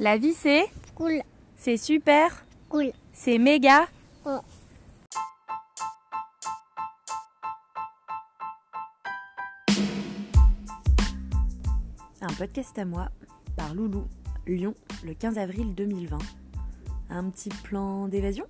La vie c'est Cool. C'est super Cool. C'est méga Oh. Un podcast à moi par Loulou, Lyon, le 15 avril 2020. Un petit plan d'évasion?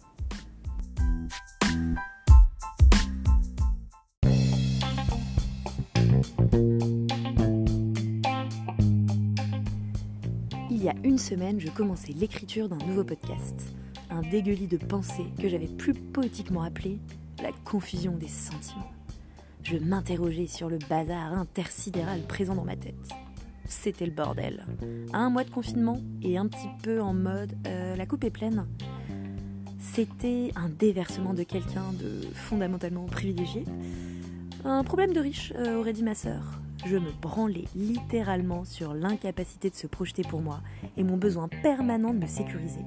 Il y a une semaine, je commençais l'écriture d'un nouveau podcast. Un dégueulis de pensées que j'avais plus poétiquement appelé la confusion des sentiments. Je m'interrogeais sur le bazar intersidéral présent dans ma tête. C'était le bordel. Un mois de confinement et un petit peu en mode euh, la coupe est pleine. C'était un déversement de quelqu'un de fondamentalement privilégié. Un problème de riche, euh, aurait dit ma sœur. Je me branlais littéralement sur l'incapacité de se projeter pour moi et mon besoin permanent de me sécuriser,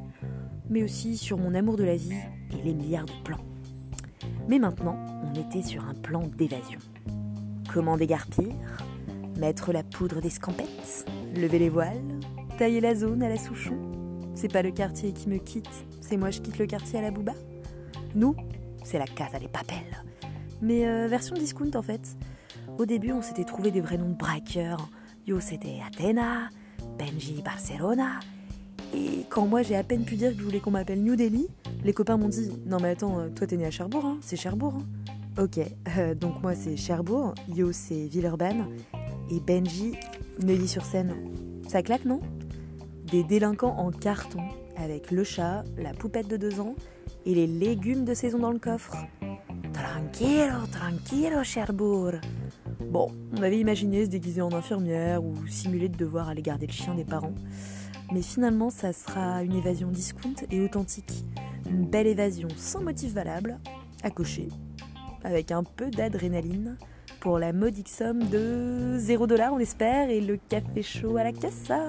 mais aussi sur mon amour de la vie et les milliards de plans. Mais maintenant, on était sur un plan d'évasion. Comment dégarpir Mettre la poudre des scampettes Lever les voiles Tailler la zone à la Souchon C'est pas le quartier qui me quitte, c'est moi je quitte le quartier à la Bouba Nous, c'est la Casa des Papels. Mais euh, version discount en fait. Au début, on s'était trouvé des vrais noms de braqueurs. Yo, c'était Athena, Benji Barcelona. Et quand moi j'ai à peine pu dire que je voulais qu'on m'appelle New Delhi, les copains m'ont dit Non, mais attends, euh, toi t'es né à Cherbourg, hein c'est Cherbourg. hein. ok, euh, donc moi c'est Cherbourg, Yo c'est Villeurbanne, et Benji, Neuilly-sur-Seine. Ça claque, non? Des délinquants en carton, avec le chat, la poupette de deux ans et les légumes de saison dans le coffre. Tranquilo, tranquilo, Cherbourg. Bon, on avait imaginé se déguiser en infirmière ou simuler de devoir aller garder le chien des parents. Mais finalement, ça sera une évasion discount et authentique. Une belle évasion sans motif valable, à cocher, avec un peu d'adrénaline, pour la modique somme de 0 dollar, on espère, et le café chaud à la cassa.